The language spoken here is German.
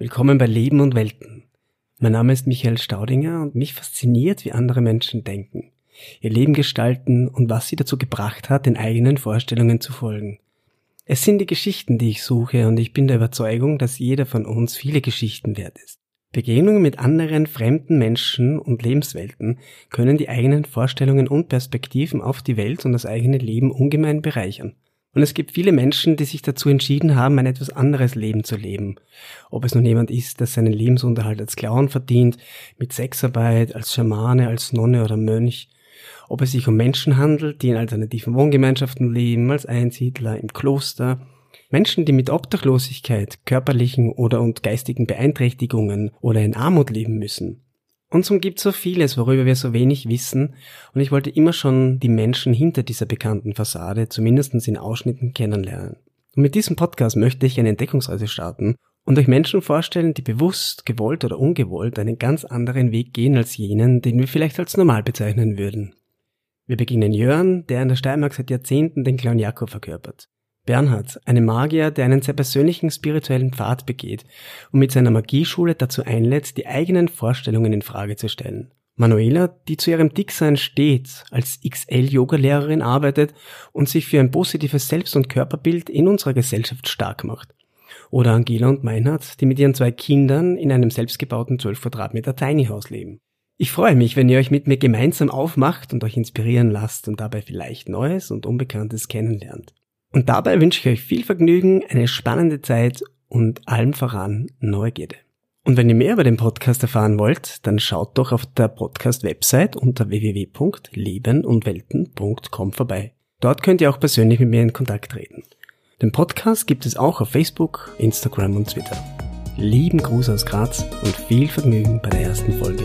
Willkommen bei Leben und Welten. Mein Name ist Michael Staudinger und mich fasziniert, wie andere Menschen denken, ihr Leben gestalten und was sie dazu gebracht hat, den eigenen Vorstellungen zu folgen. Es sind die Geschichten, die ich suche und ich bin der Überzeugung, dass jeder von uns viele Geschichten wert ist. Begegnungen mit anderen fremden Menschen und Lebenswelten können die eigenen Vorstellungen und Perspektiven auf die Welt und das eigene Leben ungemein bereichern. Und es gibt viele Menschen, die sich dazu entschieden haben, ein etwas anderes Leben zu leben. Ob es nun jemand ist, der seinen Lebensunterhalt als Clown verdient, mit Sexarbeit, als Schamane, als Nonne oder Mönch. Ob es sich um Menschen handelt, die in alternativen Wohngemeinschaften leben, als Einsiedler, im Kloster. Menschen, die mit Obdachlosigkeit, körperlichen oder und geistigen Beeinträchtigungen oder in Armut leben müssen. Uns umgibt so vieles, worüber wir so wenig wissen, und ich wollte immer schon die Menschen hinter dieser bekannten Fassade, zumindest in Ausschnitten, kennenlernen. Und mit diesem Podcast möchte ich eine Entdeckungsreise starten und euch Menschen vorstellen, die bewusst, gewollt oder ungewollt einen ganz anderen Weg gehen als jenen, den wir vielleicht als normal bezeichnen würden. Wir beginnen Jörn, der in der Steiermark seit Jahrzehnten den Clown Jakob verkörpert. Bernhard, einem Magier, der einen sehr persönlichen spirituellen Pfad begeht und mit seiner Magieschule dazu einlädt, die eigenen Vorstellungen in Frage zu stellen. Manuela, die zu ihrem Dicksein steht, als XL-Yoga-Lehrerin arbeitet und sich für ein positives Selbst- und Körperbild in unserer Gesellschaft stark macht. Oder Angela und Meinhard, die mit ihren zwei Kindern in einem selbstgebauten 12 Quadratmeter Tiny House leben. Ich freue mich, wenn ihr euch mit mir gemeinsam aufmacht und euch inspirieren lasst und dabei vielleicht Neues und Unbekanntes kennenlernt. Und dabei wünsche ich euch viel Vergnügen, eine spannende Zeit und allem voran Neugierde. Und wenn ihr mehr über den Podcast erfahren wollt, dann schaut doch auf der Podcast-Website unter www.lebenundwelten.com vorbei. Dort könnt ihr auch persönlich mit mir in Kontakt treten. Den Podcast gibt es auch auf Facebook, Instagram und Twitter. Lieben Gruß aus Graz und viel Vergnügen bei der ersten Folge.